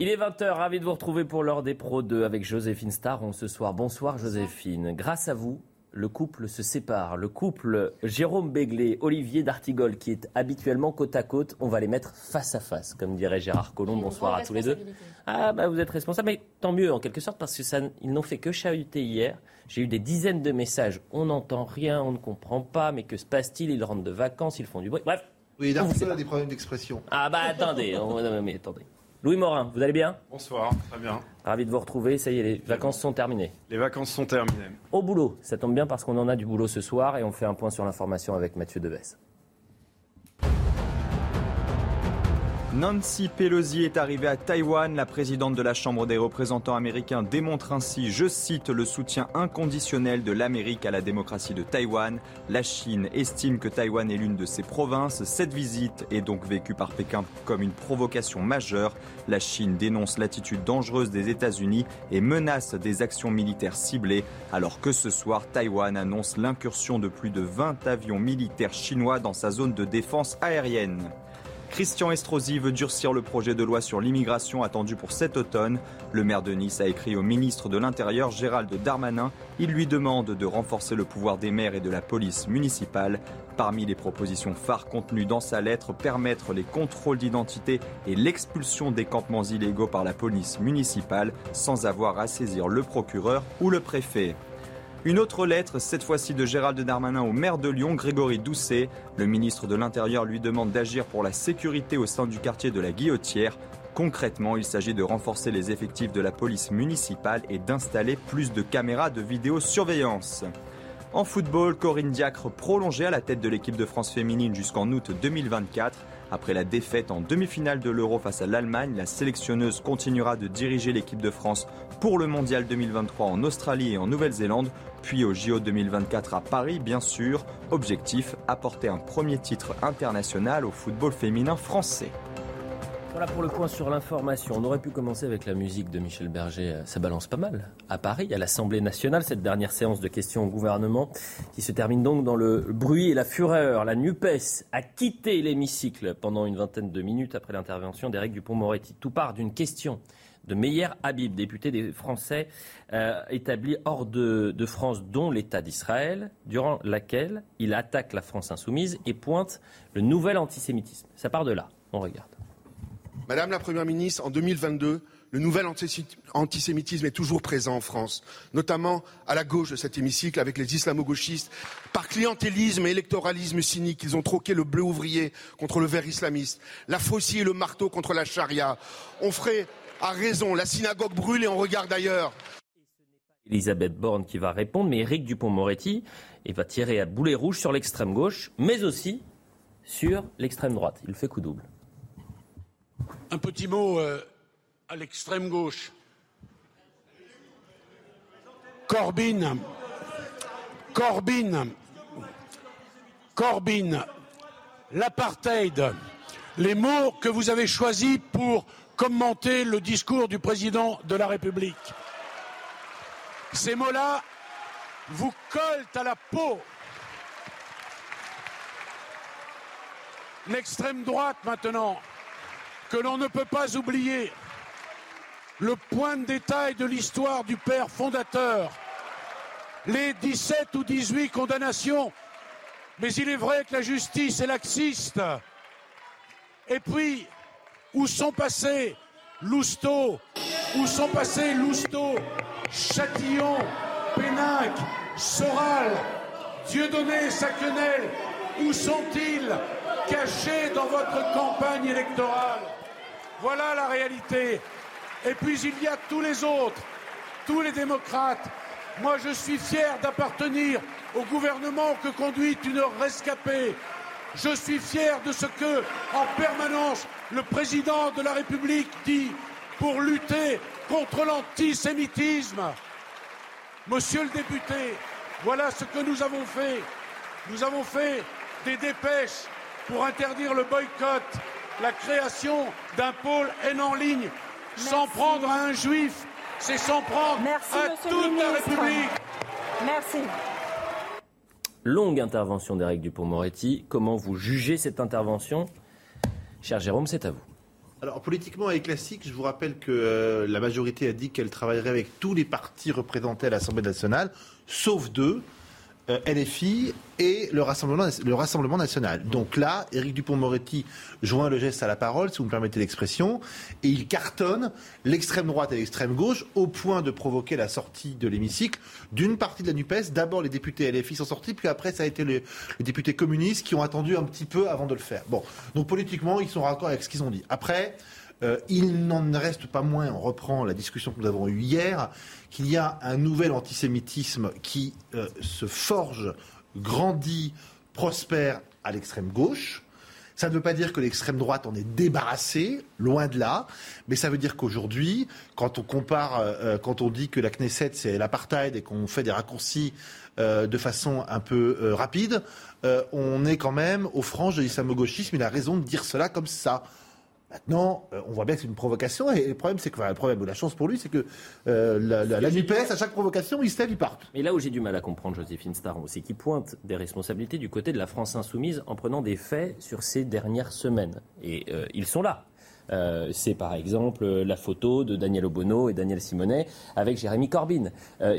Il est 20h, ravi de vous retrouver pour l'heure des pros 2 avec Joséphine Star ce soir. Bonsoir Joséphine. Grâce à vous, le couple se sépare. Le couple Jérôme Béglé, Olivier D'Artigol, qui est habituellement côte à côte, on va les mettre face à face, comme dirait Gérard Collomb. Bonsoir à tous les deux. Ah, bah vous êtes responsable, mais tant mieux en quelque sorte, parce que ça, ils n'ont fait que chahuter hier. J'ai eu des dizaines de messages. On n'entend rien, on ne comprend pas, mais que se passe-t-il? Ils rentrent de vacances, ils font du bruit. Bref. Oui, D'Artigol a des problèmes d'expression. Ah, bah attendez, on, mais attendez. Louis Morin, vous allez bien? Bonsoir, très bien. Ravi de vous retrouver. Ça y est, les vacances sont terminées. Les vacances sont terminées. Au boulot, ça tombe bien parce qu'on en a du boulot ce soir et on fait un point sur l'information avec Mathieu Deves. Nancy Pelosi est arrivée à Taïwan. La présidente de la Chambre des représentants américains démontre ainsi, je cite, le soutien inconditionnel de l'Amérique à la démocratie de Taïwan. La Chine estime que Taïwan est l'une de ses provinces. Cette visite est donc vécue par Pékin comme une provocation majeure. La Chine dénonce l'attitude dangereuse des États-Unis et menace des actions militaires ciblées, alors que ce soir, Taïwan annonce l'incursion de plus de 20 avions militaires chinois dans sa zone de défense aérienne. Christian Estrosi veut durcir le projet de loi sur l'immigration attendu pour cet automne. Le maire de Nice a écrit au ministre de l'Intérieur Gérald Darmanin. Il lui demande de renforcer le pouvoir des maires et de la police municipale. Parmi les propositions phares contenues dans sa lettre, permettre les contrôles d'identité et l'expulsion des campements illégaux par la police municipale sans avoir à saisir le procureur ou le préfet. Une autre lettre, cette fois-ci de Gérald Darmanin au maire de Lyon, Grégory Doucet. Le ministre de l'Intérieur lui demande d'agir pour la sécurité au sein du quartier de la Guillotière. Concrètement, il s'agit de renforcer les effectifs de la police municipale et d'installer plus de caméras de vidéosurveillance. En football, Corinne Diacre prolongée à la tête de l'équipe de France féminine jusqu'en août 2024. Après la défaite en demi-finale de l'Euro face à l'Allemagne, la sélectionneuse continuera de diriger l'équipe de France pour le Mondial 2023 en Australie et en Nouvelle-Zélande, puis au JO 2024 à Paris, bien sûr. Objectif, apporter un premier titre international au football féminin français. Voilà pour le point sur l'information. On aurait pu commencer avec la musique de Michel Berger. Ça balance pas mal. À Paris, à l'Assemblée nationale, cette dernière séance de questions au gouvernement qui se termine donc dans le bruit et la fureur. La NUPES a quitté l'hémicycle pendant une vingtaine de minutes après l'intervention d'Éric Dupont-Moretti. Tout part d'une question de Meyer Habib, député des Français euh, établi hors de France, dont l'État d'Israël, durant laquelle il attaque la France insoumise et pointe le nouvel antisémitisme. Ça part de là. On regarde. Madame la Première ministre, en 2022, le nouvel antisémitisme est toujours présent en France, notamment à la gauche de cet hémicycle avec les islamo-gauchistes. Par clientélisme et électoralisme cynique, ils ont troqué le bleu ouvrier contre le vert islamiste, la faucille et le marteau contre la charia. On ferait a raison. La synagogue brûle et on regarde ailleurs. Elisabeth Borne qui va répondre, mais Éric Dupont-Moretti va tirer à boulet rouge sur l'extrême gauche, mais aussi sur l'extrême droite. Il fait coup double. Un petit mot euh, à l'extrême gauche. Corbyn, Corbyn, Corbyn, l'apartheid, les mots que vous avez choisis pour commenter le discours du président de la République. Ces mots-là vous collent à la peau. L'extrême droite maintenant, que l'on ne peut pas oublier, le point de détail de l'histoire du père fondateur, les 17 ou 18 condamnations, mais il est vrai que la justice est laxiste. Et puis, où sont passés Lousteau? Où sont passés Lousteau, Châtillon, Pénac, Soral, Dieudonné, Sacquenel Où sont-ils cachés dans votre campagne électorale? Voilà la réalité. Et puis il y a tous les autres, tous les démocrates. Moi, je suis fier d'appartenir au gouvernement que conduit une rescapée Je suis fier de ce que, en permanence, le président de la République dit pour lutter contre l'antisémitisme. Monsieur le député, voilà ce que nous avons fait. Nous avons fait des dépêches pour interdire le boycott, la création d'un pôle haine en ligne. S'en prendre à un juif, c'est s'en prendre à toute la République. Merci. Longue intervention d'Éric Dupont-Moretti. Comment vous jugez cette intervention? Cher Jérôme, c'est à vous. Alors politiquement et classique, je vous rappelle que euh, la majorité a dit qu'elle travaillerait avec tous les partis représentés à l'Assemblée nationale, sauf deux, LFI et le Rassemblement, le Rassemblement national. Donc là, Éric Dupont-Moretti joint le geste à la parole, si vous me permettez l'expression, et il cartonne l'extrême droite et l'extrême gauche au point de provoquer la sortie de l'hémicycle d'une partie de la NUPES. D'abord, les députés LFI sont sortis, puis après, ça a été les, les, députés communistes qui ont attendu un petit peu avant de le faire. Bon, donc politiquement, ils sont raccord avec ce qu'ils ont dit. Après, euh, il n'en reste pas moins, on reprend la discussion que nous avons eue hier, qu'il y a un nouvel antisémitisme qui euh, se forge, grandit, prospère à l'extrême gauche. Ça ne veut pas dire que l'extrême droite en est débarrassée, loin de là, mais ça veut dire qu'aujourd'hui, quand on compare, euh, quand on dit que la Knesset c'est l'apartheid et qu'on fait des raccourcis de façon un peu rapide, on est quand même aux franges de l'islamo-gauchisme. Il a raison de dire cela comme ça. Maintenant, euh, on voit bien que c'est une provocation, et le problème, c'est que le problème ou la chance pour lui, c'est que euh, la, la, NUPES, à chaque provocation, il se lève, il part. Mais là où j'ai du mal à comprendre Joséphine Staron, c'est qu'il pointe des responsabilités du côté de la France insoumise en prenant des faits sur ces dernières semaines. Et euh, ils sont là. C'est par exemple la photo de Daniel Obono et Daniel Simonet avec Jérémy Corbyn.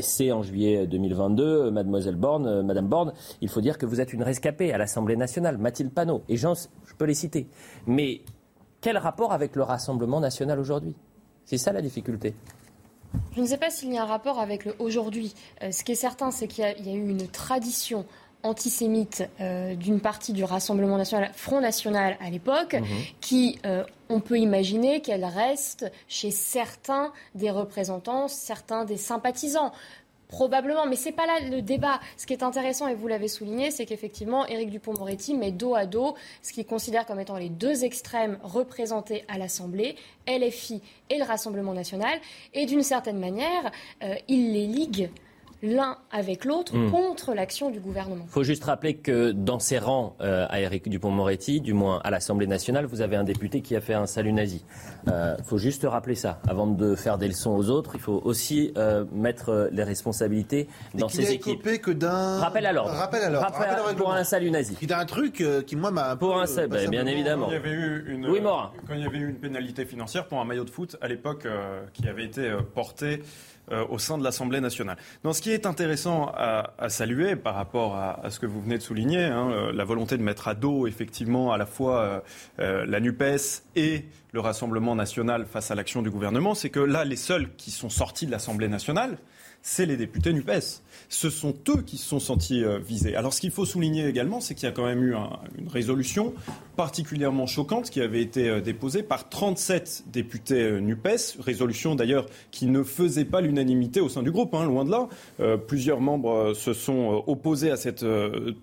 C'est en juillet 2022, Mademoiselle Borne, Madame Borne, il faut dire que vous êtes une rescapée à l'Assemblée nationale, Mathilde Panot, et j'en, je peux les citer. Mais quel rapport avec le Rassemblement national aujourd'hui? C'est ça la difficulté. Je ne sais pas s'il y a un rapport avec le aujourd'hui. Euh, ce qui est certain, c'est qu'il y, y, a eu une tradition antisémite euh, d'une partie du Rassemblement national, Front National à l'époque, mmh. qui, euh, on peut imaginer qu'elle reste chez certains des représentants, certains des sympathisants. Probablement, mais c'est pas là le débat. Ce qui est intéressant, et vous l'avez souligné, c'est qu'effectivement, Éric Dupond-Moretti met dos à dos ce qu'il considère comme étant les deux extrêmes représentés à l'Assemblée, LFI et le Rassemblement national, et d'une certaine manière, euh, il les ligue l'un avec l'autre mmh. contre l'action du gouvernement. Il faut juste rappeler que dans ses rangs euh, à Éric Dupond-Moretti, du moins à l'Assemblée nationale, vous avez un député qui a fait un salut nazi. Il euh, faut juste rappeler ça. Avant de faire des leçons aux autres, il faut aussi euh, mettre les responsabilités dans ses équipes. que d'un rappel à l'ordre. Rappel à l'ordre. Rappel rappel pour un salut nazi. Qui d'un truc euh, qui moi m'a pour un salut, bah, bien évidemment. Quand il y avait eu une, oui, Morin. Quand il y avait eu une pénalité financière pour un maillot de foot à l'époque qui avait été porté euh, au sein de l'Assemblée nationale. Ce qui est intéressant à, saluer par rapport à, à, ce que vous venez de souligner, hein, euh, la volonté de mettre à dos effectivement à la fois euh, la NUPES et le Rassemblement national face à l'action du gouvernement, c'est que là, les seuls qui sont sortis de l'Assemblée nationale, c'est les députés NUPES. Ce sont eux qui se sont sentis euh, visés. Alors ce qu'il faut souligner également, c'est qu'il y a quand même eu un, une résolution particulièrement choquante qui avait été euh, déposée par 37 députés euh, NUPES, résolution d'ailleurs qui ne faisait pas l'unanimité au sein du groupe, hein, loin de là. Euh, plusieurs membres se sont opposés à, cette,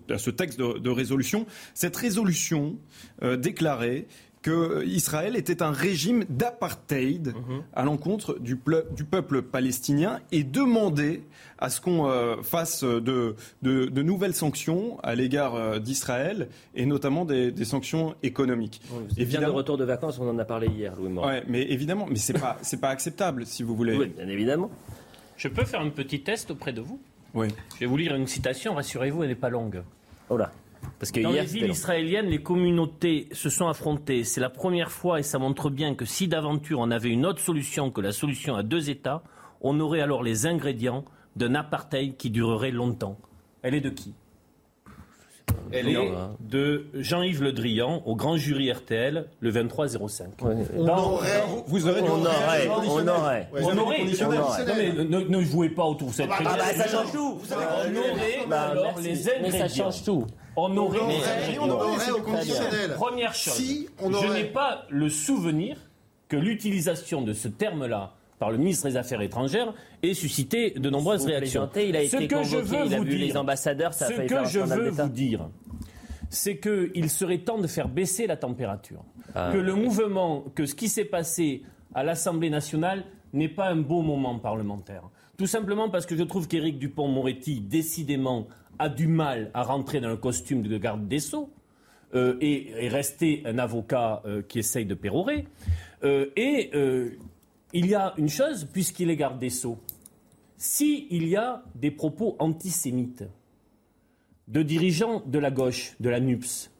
à ce texte de, résolution. Cette résolution déclarait qu'Israël était un régime d'apartheid mmh. à l'encontre du, du, peuple palestinien et demandait à ce qu'on euh, fasse de, de, de, nouvelles sanctions à l'égard euh, d'Israël et notamment des, des sanctions économiques. Mmh, évidemment, de retour de vacances, on en a parlé hier, Louis Morin. Ouais, mais évidemment, mais c'est pas c'est pas acceptable si vous voulez. Oui, bien évidemment. Je peux faire un petit test auprès de vous? Oui. Je vais vous lire une citation. Rassurez-vous, elle n'est pas longue. Oh là. Parce que Dans hier, les villes israéliennes, les communautés se sont affrontées. C'est la première fois et ça montre bien que si d'aventure on avait une autre solution que la solution à deux États, on aurait alors les ingrédients d'un apartheid qui durerait longtemps. Elle est de qui? Elle est de Jean-Yves Le Drian au grand jury RTL le 23-05. Ouais, on aurait, vous aurez on aurait, on aurait, on aurait, Non mais ne, jouez pas autour de cette ah bah, ah bah, ça change tout. Vous on aurait bah, alors les ingrédients. Mais ça change tout. On aurait, on aurait, au conditionnel. Première chose, je n'ai pas le souvenir que l'utilisation de ce terme-là par le ministre des Affaires étrangères et suscité de nombreuses réactions. Il a été ce que je veux il a vous vu dire, les ambassadeurs, ça ce que je veux vous dire, c'est qu'il serait temps de faire baisser la température. Ah, que le mouvement, que ce qui s'est passé à l'Assemblée nationale n'est pas un beau moment parlementaire. Tout simplement parce que je trouve qu'Éric Dupont-Moretti, décidément, a du mal à rentrer dans le costume de garde des Sceaux. euh, et, et rester un avocat euh, qui essaye de pérorer. Euh, et il y a une chose, puisqu'il est garde des Sceaux, s'il y a des propos antisémites de dirigeants de la gauche, de la NUPS,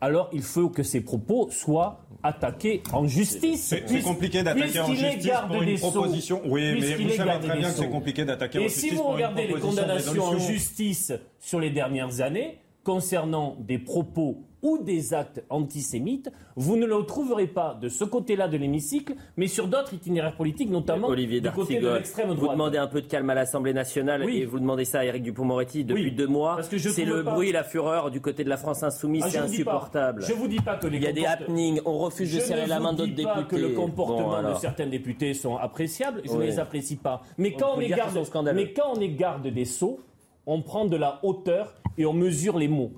alors il faut que ces propos soient attaqués en justice. C'est compliqué d'attaquer en justice pour une Sceaux. proposition. Oui, mais vous savez très bien que c'est compliqué d'attaquer en Et justice si vous regardez les condamnations en justice sur les dernières années concernant des propos ou des actes antisémites, vous ne le trouverez pas de ce côté-là de l'hémicycle, mais sur d'autres itinéraires politiques, notamment Olivier du côté de l'extrême vous droite. demandez un peu de calme à l'Assemblée nationale Oui. et vous demandez ça à Éric Dupond-Moretti depuis Oui, deux mois. C'est le pas- bruit et la fureur du côté de la France insoumise, Ah, c'est vous pas- insupportable. Je vous dis pas que les Il y a des happenings, on refuse de serrer la main vous d'autres dis pas députés. que le comportement Bon, de certains députés sont appréciables, je ne les apprécie pas. Mais On quand on, est garde, sont scandaleux. mais quand on est garde des sceaux, on prend de la hauteur et on mesure les mots.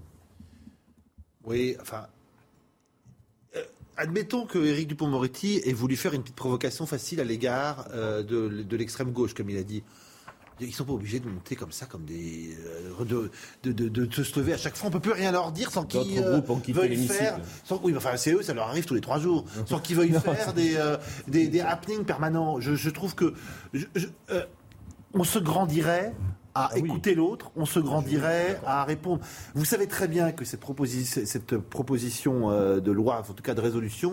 Oui, enfin. euh, admettons que Éric Dupond-Moretti ait voulu faire une petite provocation facile à l'égard euh, de, de l'extrême gauche, comme il a dit. Ils sont pas obligés de monter comme ça, comme des. euh, de, de, de, de se lever à chaque fois. On peut plus rien leur dire sans qu'ils euh, l'hémicycle. faire. Sans, oui, enfin, c'est eux, ça leur arrive tous les trois jours. Sans qu'ils veuillent faire des, euh, des, des happenings permanents. Je, je trouve que. je- je- euh, on se grandirait à écouter l'autre, on se grandirait à répondre. Vous savez très bien que cette, proposi- cette proposition euh, de loi, en tout cas de résolution,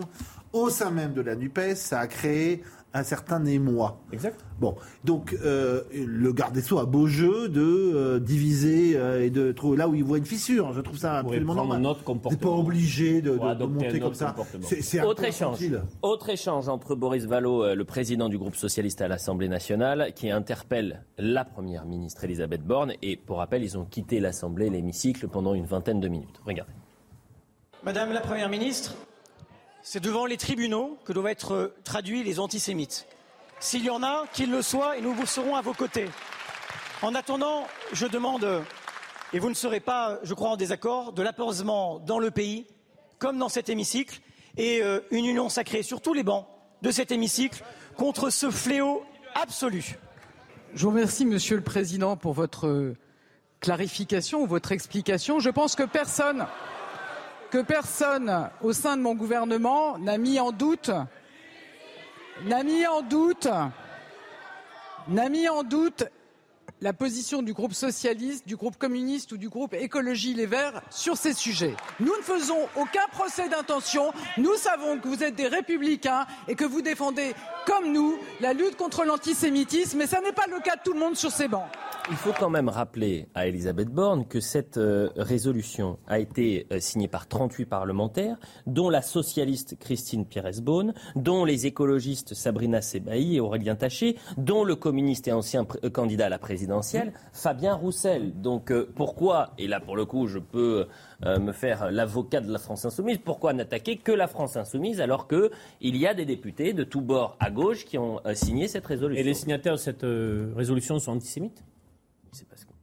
au sein même de la NUPES, ça a créé un certain émoi. Exact. Bon, donc euh, le garde des Sceaux a beau jeu de euh, diviser euh, et de trouver là où il voit une fissure. Je trouve ça absolument prendre normal. notre comportement. pas obligé de, monter comme autre ça. C'est Autre échange. infantile. Autre échange entre Boris Vallaud, le président du groupe socialiste à l'Assemblée nationale, qui interpelle la première ministre Elisabeth Borne. Et pour rappel, ils ont quitté l'Assemblée, l'hémicycle, pendant une vingtaine de minutes. Regardez. Madame la Première ministre, c'est devant les tribunaux que doivent être euh, traduits les antisémites. S'il y en a, qu'ils le soient, et nous vous serons à vos côtés. En attendant, je demande, euh, et vous ne serez pas, je crois, en désaccord, de l'apaisement dans le pays, comme dans cet hémicycle, et euh, une union sacrée sur tous les bancs de cet hémicycle contre ce fléau absolu. Je vous remercie, Monsieur le Président, pour votre clarification ou votre explication. Je pense que personne, personne au sein de mon gouvernement n'a mis en doute, n'a mis en doute, n'a mis en doute la position du groupe socialiste, du groupe communiste ou du groupe écologie les Verts sur ces sujets. Nous ne faisons aucun procès d'intention. Nous savons que vous êtes des républicains et que vous défendez, comme nous, la lutte contre l'antisémitisme, mais ça n'est pas le cas de tout le monde sur ces bancs. Il faut quand même rappeler à Elisabeth Borne que cette euh, résolution a été euh, signée par 38 parlementaires, dont la socialiste Christine Pires-Beaune, dont les écologistes Sabrina Sebaï et Aurélien Taché, dont le communiste et ancien euh, candidat à la présidentielle Fabien Roussel. Donc euh, pourquoi, et là pour le coup je peux euh, me faire l'avocat de la France insoumise, pourquoi n'attaquer que la France insoumise alors qu'il y a des députés de tous bords à gauche qui ont euh, signé cette résolution? Et les signataires de cette résolution sont antisémites? C'est parce que-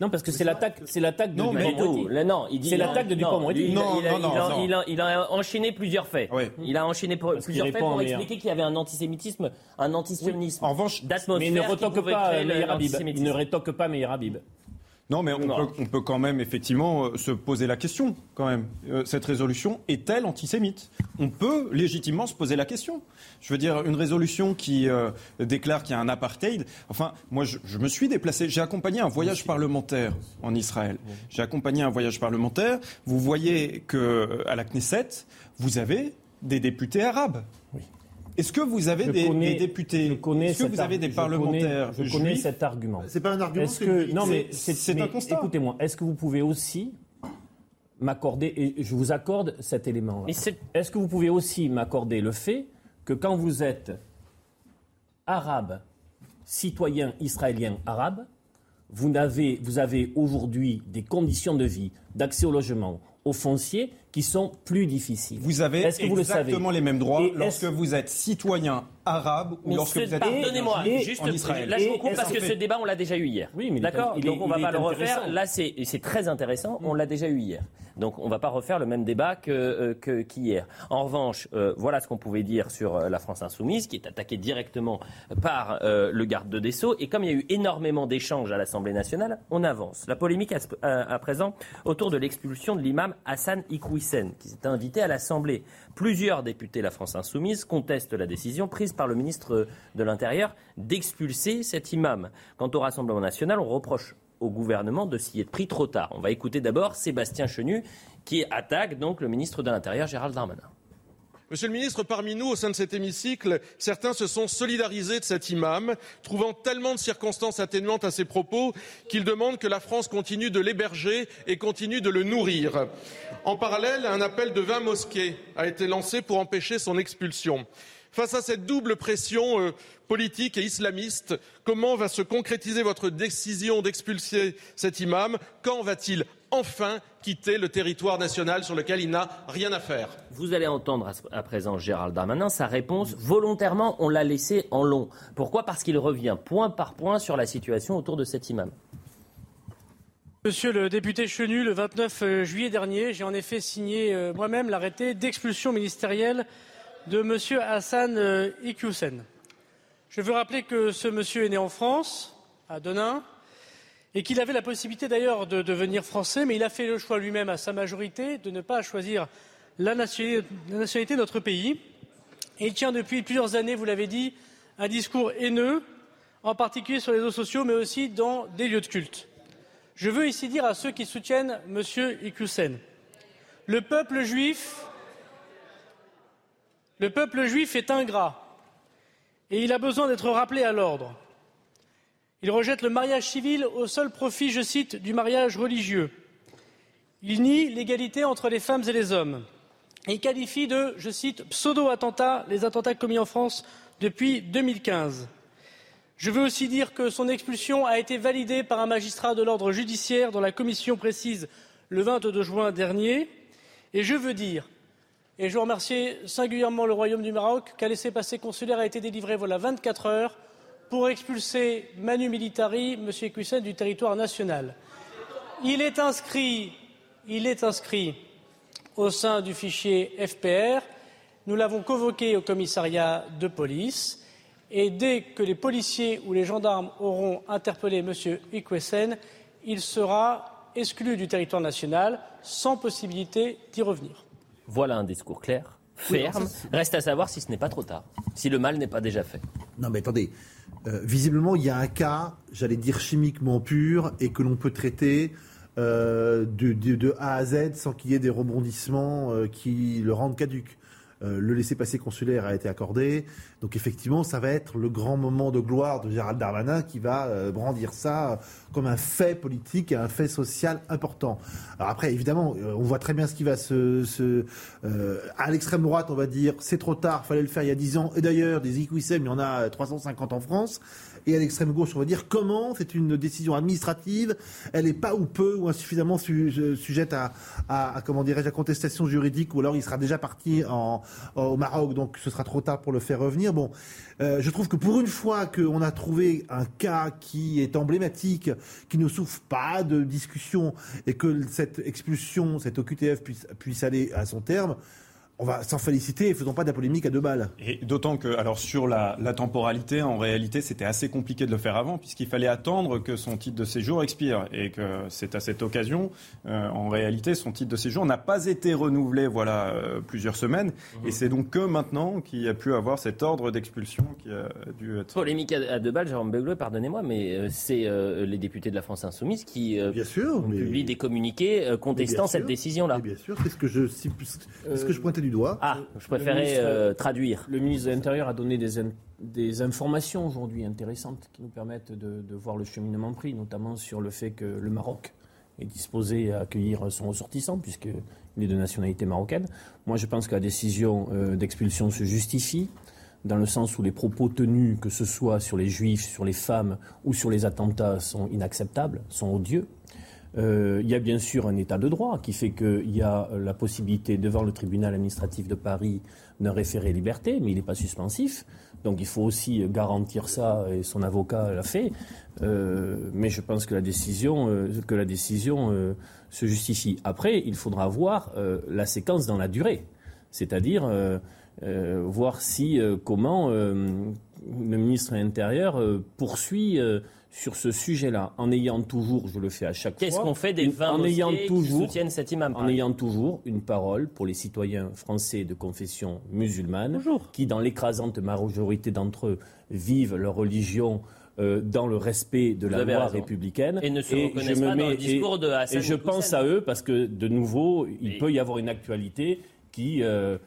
Non, parce que c'est l'attaque, c'est l'attaque de Non, Pas du Dupond-Moretti. tout. Là, non, il dit C'est l'attaque de il- Non, il a- non, non, il a- non. il a- il a enchaîné plusieurs faits. Oui. Il a enchaîné pour- Parce plusieurs faits pour expliquer qu'il y avait un antisémitisme, un antisionisme En revanche, d'atmosphère Mais il ne pouvait pas euh, Meir Habib. Il ne rétoque pas Meir Habib. Non, mais on Non. peut, on peut quand même effectivement euh, se poser la question, quand même. Euh, cette résolution est-elle antisémite? On peut légitimement se poser la question. Je veux dire, une résolution qui euh, déclare qu'il y a un apartheid. Enfin, moi, je, je me suis déplacé. J'ai accompagné un voyage parlementaire en Israël. J'ai accompagné un voyage parlementaire. Vous voyez que à la Knesset, vous avez des députés arabes. Est-ce que vous avez des, connais- des députés je connais Est-ce que cet vous avez des je parlementaires connais- Je connais cet argument. C'est pas un argument. C'est que non mais c'est- un constat. Écoutez-moi, est-ce que vous pouvez aussi m'accorder et je vous accorde cet élément. Mais c'est- Est-ce que vous pouvez aussi m'accorder le fait que quand vous êtes arabe, citoyen israélien arabe, vous avez, vous avez aujourd'hui des conditions de vie, d'accès au logement, au foncier qui sont plus difficiles. Vous avez Est-ce que vous le savez exactement les mêmes droits Et lorsque vous êtes citoyen arabe ou Mais lorsque vous êtes Pardonnez-moi, juste en Israël. là je vous coupe parce que ce débat on l'a déjà eu hier. Oui, mais D'accord. Donc on va pas le refaire. Là c'est c'est très intéressant. On l'a déjà eu hier. Donc on va pas refaire le même débat que euh, que- qu'hier. En revanche, euh, voilà ce qu'on pouvait dire sur euh, la France insoumise, qui est attaquée directement par euh, le garde de Dessau. Et comme il y a eu énormément d'échanges à l'Assemblée nationale, on avance. La polémique à, présent autour de l'expulsion de l'imam Hassan Qui s'est invité à l'Assemblée. Plusieurs députés de la France insoumise contestent la décision prise par le ministre de l'Intérieur d'expulser cet imam. Quant au Rassemblement national, on reproche au gouvernement de s'y être pris trop tard. On va écouter d'abord Sébastien Chenu qui attaque donc le ministre de l'Intérieur Gérald Darmanin. Monsieur le ministre, parmi nous, au sein de cet hémicycle, certains se sont solidarisés de cet imam, trouvant tellement de circonstances atténuantes à ses propos qu'ils demandent que la France continue de l'héberger et continue de le nourrir. En parallèle, un appel de 20 mosquées a été lancé pour empêcher son expulsion. Face à cette double pression euh, politique et islamiste, comment va se concrétiser votre décision d'expulser cet imam? Quand va-t-il enfin quitter le territoire national sur lequel il n'a rien à faire Vous allez entendre à- présent Gérald Darmanin, sa réponse, volontairement, on l'a laissé en long. Pourquoi? Parce qu'il revient point par point sur la situation autour de cet imam. Monsieur le député Chenu, le 29 euh, juillet dernier, j'ai en effet signé euh, moi-même l'arrêté d'expulsion ministérielle de Monsieur Hassan euh, Iqiyoussen. Je veux rappeler que ce monsieur est né en France, à Denain, et qu'il avait la possibilité d'ailleurs de devenir français, mais il a fait le choix lui-même à sa majorité de ne pas choisir la nationalité, de notre pays. Et il tient depuis plusieurs années, vous l'avez dit, un discours haineux, en particulier sur les réseaux sociaux, mais aussi dans des lieux de culte. Je veux ici dire à ceux qui soutiennent M. Iqiyoussen, le peuple juif est ingrat et il a besoin d'être rappelé à l'ordre. Il rejette le mariage civil au seul profit, je cite, du mariage religieux. Il nie l'égalité entre les femmes et les hommes. Et il qualifie de, je cite, pseudo-attentats les attentats commis en France depuis 2015. Je veux aussi dire que son expulsion a été validée par un magistrat de l'ordre judiciaire dont la commission précise le 22 juin dernier. Et je veux dire, et je veux remercier singulièrement le Royaume du Maroc, qu'un laissez-passer consulaire a été délivré voilà 24 heures pour expulser Manu Militari, M. Equissen, du territoire national. Il est inscrit, il est inscrit au sein du fichier FPR. Nous l'avons convoqué au commissariat de police. Et dès que les policiers ou les gendarmes auront interpellé M. Ikwesen, il sera exclu du territoire national sans possibilité d'y revenir. Voilà un discours clair, ferme. Reste à savoir si ce n'est pas trop tard, si le mal n'est pas déjà fait. Non mais attendez, Euh, visiblement il y a un cas, j'allais dire chimiquement pur, et que l'on peut traiter euh, de, A à Z sans qu'il y ait des rebondissements euh, qui le rendent caduque. Euh, le laissez-passer consulaire a été accordé, donc effectivement ça va être le grand moment de gloire de Gérald Darmanin qui va euh, brandir ça comme un fait politique et un fait social important. Alors après évidemment euh, on voit très bien ce qui va se... euh, à l'extrême droite on va dire c'est trop tard, fallait le faire il y a 10 ans, et d'ailleurs des IQSM il y en a euh, 350 en France, et à l'extrême gauche on va dire comment c'est une décision administrative, elle est pas ou peu ou insuffisamment su- euh, sujette à, à, à, comment dirais-je à contestation juridique ou alors il sera déjà parti en, au Maroc donc ce sera trop tard pour le faire revenir. Bon, euh, je trouve que pour une fois qu'on a trouvé un cas qui est emblématique, qui ne souffre pas de discussion et que cette expulsion, cette OQTF puisse, puisse aller à son terme, on va s'en féliciter et faisons pas de la polémique à deux balles. Et d'autant que, alors sur la, la temporalité, en réalité, c'était assez compliqué de le faire avant, puisqu'il fallait attendre que son titre de séjour expire. Et que c'est à cette occasion, euh, en réalité, son titre de séjour n'a pas été renouvelé, voilà, euh, plusieurs semaines. Et c'est donc que maintenant qu'il a pu avoir cet ordre d'expulsion qui a dû être. Polémique à, à deux balles, Jérôme Begleux, pardonnez-moi, mais euh, c'est euh, les députés de la France Insoumise qui euh, publient des communiqués euh, contestant bien cette sûr. décision-là. Bien sûr, c'est ce que je, c'est ce que je pointais du doigt. Ah, je préférais ministre- euh, traduire. Le ministre de l'Intérieur a donné des, in- des informations aujourd'hui intéressantes qui nous permettent de, de voir le cheminement pris, notamment sur le fait que le Maroc est disposé à accueillir son ressortissant, puisqu'il est de nationalité marocaine. Moi, je pense que la décision euh, d'expulsion se justifie, dans le sens où les propos tenus, que ce soit sur les juifs, sur les femmes ou sur les attentats, sont inacceptables, sont odieux. Euh, il y a bien sûr un état de droit qui fait qu'il y a la possibilité devant le tribunal administratif de Paris d'un référé liberté, mais il n'est pas suspensif. Donc il faut aussi garantir ça, et son avocat l'a fait. Euh, mais je pense que la décision, euh, que la décision se justifie. Après, il faudra voir la séquence dans la durée, c'est-à-dire voir si comment le ministre de l'Intérieur poursuit sur ce sujet-là, en ayant toujours, je le fais à chaque fois. Qu'est-ce qu'on fait des 20 en ayant toujours, qui soutiennent cet imam En ayant toujours une parole pour les citoyens français de confession musulmane, qui, dans l'écrasante majorité d'entre eux, vivent leur religion euh, dans le respect de la loi républicaine. Et ne se reconnaissent pas dans le discours de Hassan Et je pense à eux parce que, de nouveau, il peut y avoir une actualité qui... Euh,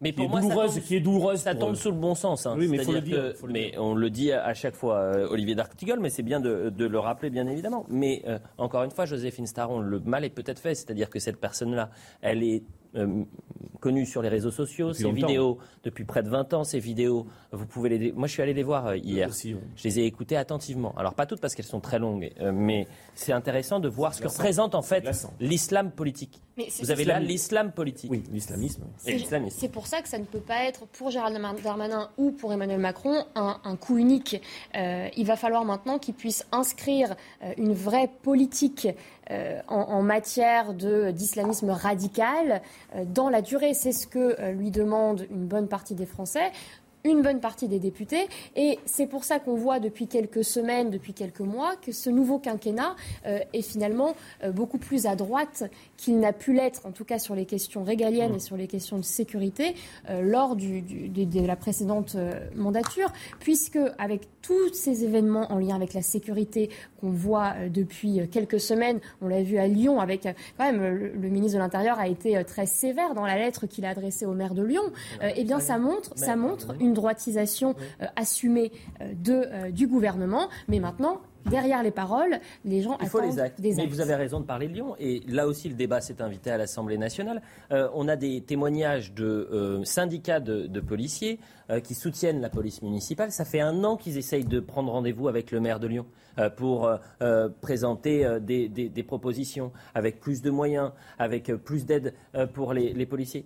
mais pour moi, douloureuse, ça tombe, qui est douloureuse ça tombe sous le bon sens. Hein. Oui, mais, faut le dire, mais on le dit à chaque fois, euh, Olivier D'Artigol, mais c'est bien de, de, le rappeler, bien évidemment. Mais euh, encore une fois, Joséphine Staron, le mal est peut-être fait, c'est-à-dire que cette personne-là, elle est euh, connu sur les réseaux sociaux, ces vidéos depuis près de 20 ans, ces vidéos, vous pouvez les... Moi, je suis allé les voir euh, hier. Je les ai écoutées attentivement. Alors, pas toutes parce qu'elles sont très longues, euh, mais c'est intéressant de voir ce que représente en fait l'islam politique. Vous avez là l'islam politique. Oui, l'islamisme. C'est pour ça que ça ne peut pas être pour Gérald Darmanin ou pour Emmanuel Macron un, coup unique. il va falloir maintenant qu'ils puissent inscrire une vraie politique euh, en, matière d'islamisme radical euh, dans la durée. C'est ce que euh, lui demande une bonne partie des Français une bonne partie des députés. Et c'est pour ça qu'on voit depuis quelques semaines, depuis quelques mois, que ce nouveau quinquennat est finalement beaucoup plus à droite qu'il n'a pu l'être, en tout cas sur les questions régaliennes et sur les questions de sécurité, lors de la précédente mandature, puisque avec tous ces événements en lien avec la sécurité qu'on voit euh, depuis euh, quelques semaines. On l'a vu à Lyon avec euh, quand même le, ministre de l'Intérieur a été très sévère dans la lettre qu'il a adressée au maire de Lyon. eh bien, ça montre, ça montre une droitisation assumée de, du gouvernement. Mais maintenant, derrière les paroles, les gens Il faut les actes. Mais vous avez raison de parler de Lyon. Et là aussi, le débat s'est invité à l'Assemblée nationale. Euh, on a des témoignages de euh, syndicats de, policiers euh, qui soutiennent la police municipale. Ça fait un an qu'ils essayent de prendre rendez-vous avec le maire de Lyon pour présenter des, propositions avec plus de moyens, avec plus d'aide pour les, les policiers.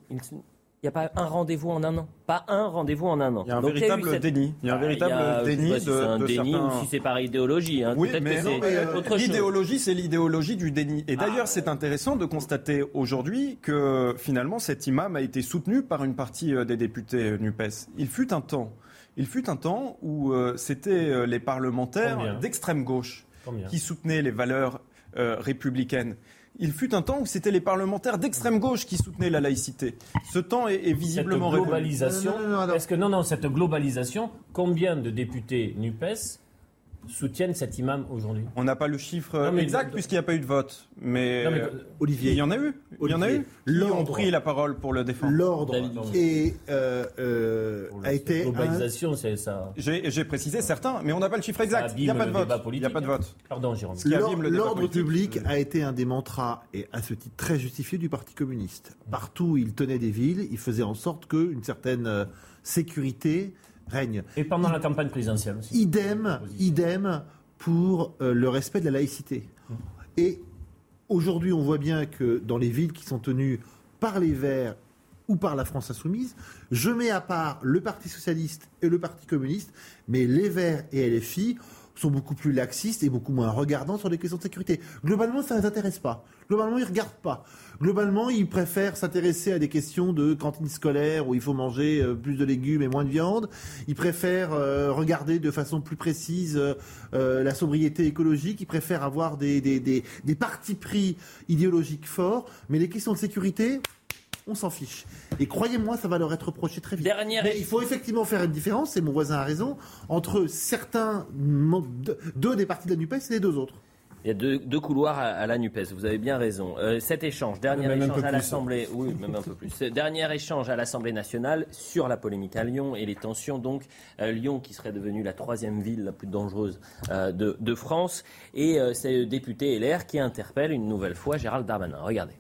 Il n'y a pas un rendez-vous en un an. Pas un rendez-vous en un an. Il y a un véritable déni. Il y a un véritable déni de, un déni ou si c'est par idéologie. Hein. Oui, mais, euh, l'idéologie, c'est l'idéologie du déni. Et d'ailleurs, c'est intéressant de constater aujourd'hui que finalement, cet imam a été soutenu par une partie euh, des députés euh, NUPES. Il fut un temps. Il fut un temps où c'était les parlementaires d'extrême gauche qui soutenaient les valeurs républicaines il fut un temps où c'était les parlementaires d'extrême gauche qui soutenaient la laïcité. Ce temps est, visiblement cette globalisation. Est-ce que non, non, cette globalisation, combien de députés Nupes soutiennent cet imam aujourd'hui On n'a pas le chiffre exact puisqu'il n'y a pas eu de vote. Mais, euh, Olivier, il y en a eu. il y en a eu. Qui ont pris la parole pour le défendre L'ordre et euh, euh, a été globalisation, c'est ça. J'ai précisé certains, mais on n'a pas le chiffre exact. Il n'y a pas de vote. Il n'y a pas de vote. Pardon, Jérôme. L'ordre public a été un des mantras et à ce titre très justifié du Parti communiste. Partout où il tenait des villes, il faisait en sorte qu'une certaine sécurité règne. Et pendant la campagne présidentielle aussi. Idem, idem pour euh, le respect de la laïcité. Et aujourd'hui, on voit bien que dans les villes qui sont tenues par les Verts ou par la France insoumise, je mets à part le Parti socialiste et le Parti communiste, mais les Verts et LFI sont beaucoup plus laxistes et beaucoup moins regardants sur les questions de sécurité. Globalement, ça ne les intéresse pas. Globalement, ils ne regardent pas. Globalement, ils préfèrent s'intéresser à des questions de cantine scolaire où il faut manger euh, plus de légumes et moins de viande. Ils préfèrent euh, regarder de façon plus précise euh, la sobriété écologique. Ils préfèrent avoir des, des, des, des partis pris idéologiques forts. Mais les questions de sécurité, on s'en fiche. Et croyez-moi, ça va leur être reproché très vite. Mais il faut effectivement faire une différence, et mon voisin a raison, entre certains, deux des partis de la NUPES et les deux autres. Il y a deux, couloirs à, la NUPES, vous avez bien raison. Euh, cet échange, dernier échange à l'Assemblée, oui, même un peu plus. Dernier échange à l'Assemblée nationale sur la polémique à Lyon et les tensions. Donc, euh, Lyon qui serait devenue la troisième ville la plus dangereuse euh, de, de, France. Et c'est le député LR qui interpelle une nouvelle fois Gérald Darmanin. Regardez.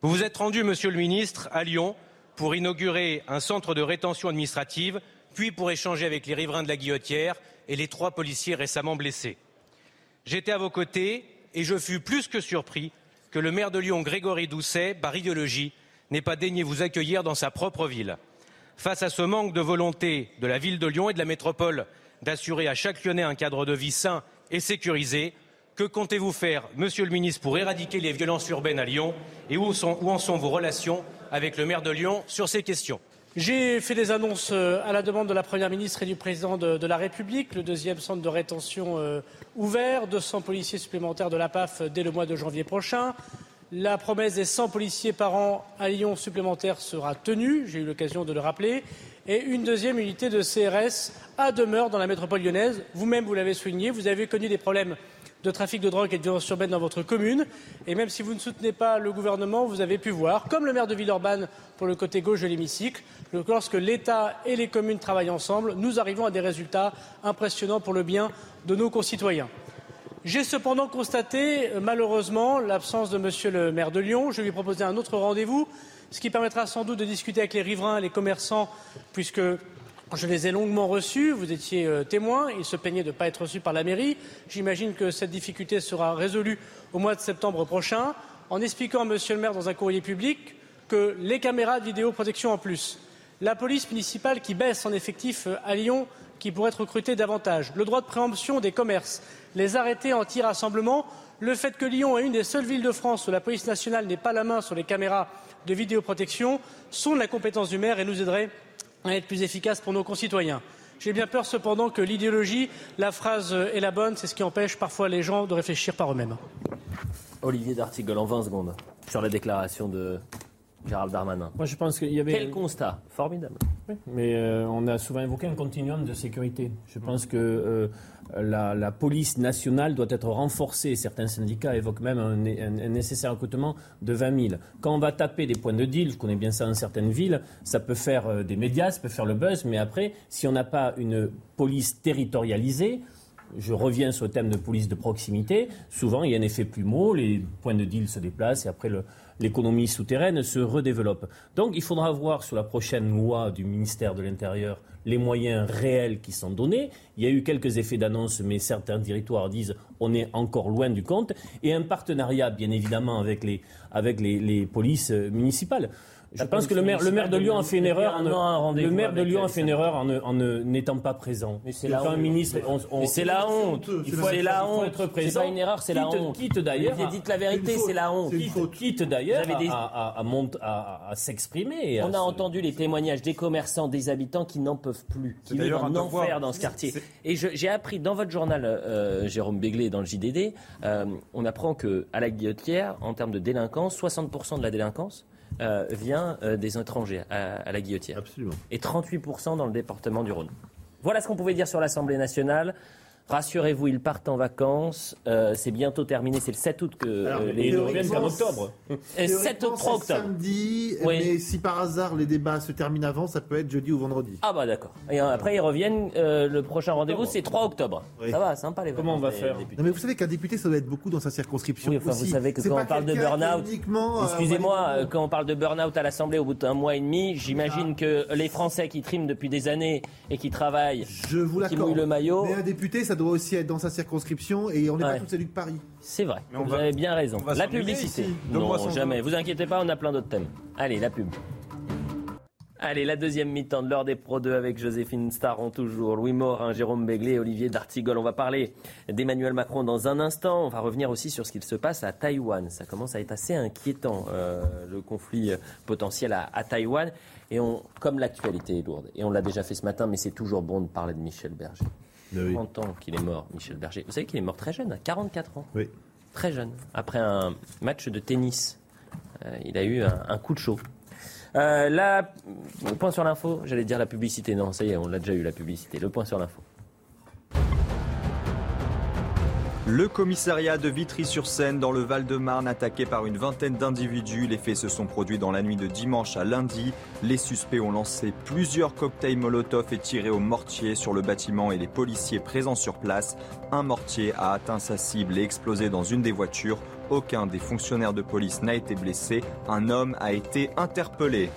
Vous vous êtes rendu, monsieur le ministre, à Lyon pour inaugurer un centre de rétention administrative, puis pour échanger avec les riverains de la Guillotière et les trois policiers récemment blessés. J'étais à vos côtés et je fus plus que surpris que le maire de Lyon, Grégory Doucet, par idéologie, n'ait pas daigné vous accueillir dans sa propre ville. Face à ce manque de volonté de la ville de Lyon et de la métropole d'assurer à chaque Lyonnais un cadre de vie sain et sécurisé, que comptez-vous faire, Monsieur le ministre, pour éradiquer les violences urbaines à Lyon Et où, en sont vos relations avec le maire de Lyon sur ces questions? J'ai fait des annonces euh, à la demande de la Première ministre et du Président de, la République. Le deuxième centre de rétention euh, ouvert, 200 policiers supplémentaires de la PAF dès le mois de janvier prochain. La promesse des 100 policiers par an à Lyon supplémentaires sera tenue, j'ai eu l'occasion de le rappeler, et une deuxième unité de CRS à demeure dans la métropole lyonnaise. Vous-même, vous l'avez souligné, vous avez connu des problèmes de trafic de drogue et de violence urbaine dans votre commune. Et même si vous ne soutenez pas le gouvernement, vous avez pu voir, comme le maire de Villeurbanne pour le côté gauche de l'hémicycle, lorsque l'État et les communes travaillent ensemble, nous arrivons à des résultats impressionnants pour le bien de nos concitoyens. J'ai cependant constaté, euh, malheureusement, l'absence de Monsieur le maire de Lyon. Je lui ai proposé un autre rendez-vous, ce qui permettra sans doute de discuter avec les riverains, les commerçants, puisque je les ai longuement reçus, vous étiez euh, témoin, ils se plaignaient de ne pas être reçus par la mairie. J'imagine que cette difficulté sera résolue au mois de septembre prochain, en expliquant à Monsieur le maire dans un courrier public que les caméras de vidéoprotection en plus, la police municipale qui baisse en effectif euh, à Lyon, qui pourrait être recrutée davantage, le droit de préemption des commerces, les arrêtés anti-rassemblement, le fait que Lyon est une des seules villes de France où la police nationale n'ait pas la main sur les caméras de vidéoprotection sont de la compétence du maire et nous aideraient à être plus efficace pour nos concitoyens. J'ai bien peur cependant que l'idéologie, la phrase est la bonne, c'est ce qui empêche parfois les gens de réfléchir par eux-mêmes. Olivier D'Artigol, en 20 secondes, sur la déclaration de Gérald Darmanin. Moi, je pense qu'il y avait. Quel constat Formidable. mais euh, on a souvent évoqué un continuum de sécurité. Je pense que euh, la, police nationale doit être renforcée. Certains syndicats évoquent même un, nécessaire recrutement de 20 000. Quand on va taper des points de deal, je connais bien ça dans certaines villes, ça peut faire euh, des médias, ça peut faire le buzz, mais après, si on n'a pas une police territorialisée, je reviens sur le thème de police de proximité. Souvent, il y a un effet plumeau, les points de deal se déplacent et après l'économie souterraine se redéveloppe. Donc, il faudra voir sur la prochaine loi du ministère de l'Intérieur les moyens réels qui sont donnés. Il y a eu quelques effets d'annonce, mais certains territoires disent on est encore loin du compte. Et un partenariat, bien évidemment, avec les, avec les polices municipales. Je pense que le maire, le maire de Lyon a fait une erreur. En, le maire de Lyon a fait une erreur en n'étant pas présent. Mais c'est la honte. Ministre, c'est la honte. C'est la honte. C'est pas une erreur, c'est la honte. Quitte d'ailleurs. Dites la vérité, c'est la honte. Quitte d'ailleurs à, s'exprimer. On a entendu les témoignages des commerçants, des habitants qui n'en peuvent plus, qui vivent en enfer dans ce quartier. Et j'ai appris dans votre journal, euh, Jérôme Béglé, dans le JDD, euh, on apprend que à la Guillotière, en termes de délinquance, 60% de la délinquance euh, vient euh, des étrangers à, la guillotière. Absolument. Et 38% dans le département du Rhône. Voilà ce qu'on pouvait dire sur l'Assemblée nationale. Rassurez-vous, ils partent en vacances. Euh, c'est bientôt terminé. C'est le 7 août que euh, les reviennent en octobre. 7 octobre. samedi. Mais si par hasard les débats se terminent avant, ça peut être jeudi ou vendredi. Ah bah d'accord. Et après ils reviennent. Euh, le prochain rendez-vous c'est 3 octobre. Ça va, sympa les Comment on va faire Non mais vous savez qu'un député ça doit être beaucoup dans sa circonscription. Oui, enfin, vous savez que quand on parle de burn-out. Excusez-moi, quand on parle de burn-out à l'Assemblée au bout d'un mois et demi, j'imagine que les Français qui triment depuis des années et qui travaillent, je vous qui mouillent le maillot. Mais un député ça doit aussi être dans sa circonscription et on n'est pas tous élus de Paris. C'est vrai, vous avez bien raison. La publicité. Non, jamais. Vous inquiétez pas, on a plein d'autres thèmes. Allez, la pub. Allez, la deuxième mi-temps de l'heure des Pro 2 avec Joséphine Staron toujours, Louis Morin, Jérôme Béglé, Olivier D'Artigol. On va parler d'Emmanuel Macron dans un instant. On va revenir aussi sur ce qu'il se passe à Taïwan. Ça commence à être assez inquiétant, euh, le conflit potentiel à, à Taïwan. Et on, comme l'actualité est lourde, et on l'a déjà fait ce matin, mais c'est toujours bon de parler de Michel Berger. 30 ans qu'il est mort, Michel Berger. Vous savez qu'il est mort très jeune, à 44 ans. Oui. Très jeune. Après un match de tennis. Euh, il a eu un, coup de chaud. Euh, le point sur l'info, j'allais dire la publicité. Non, ça y est, on l'a déjà eu la publicité. Le point sur l'info. Le commissariat de Vitry-sur-Seine dans le Val-de-Marne attaqué par une vingtaine d'individus. Les faits se sont produits dans la nuit de dimanche à lundi. Les suspects ont lancé plusieurs cocktails Molotov et tiré au mortier sur le bâtiment et les policiers présents sur place. Un mortier a atteint sa cible et explosé dans une des voitures. Aucun des fonctionnaires de police n'a été blessé. Un homme a été interpellé.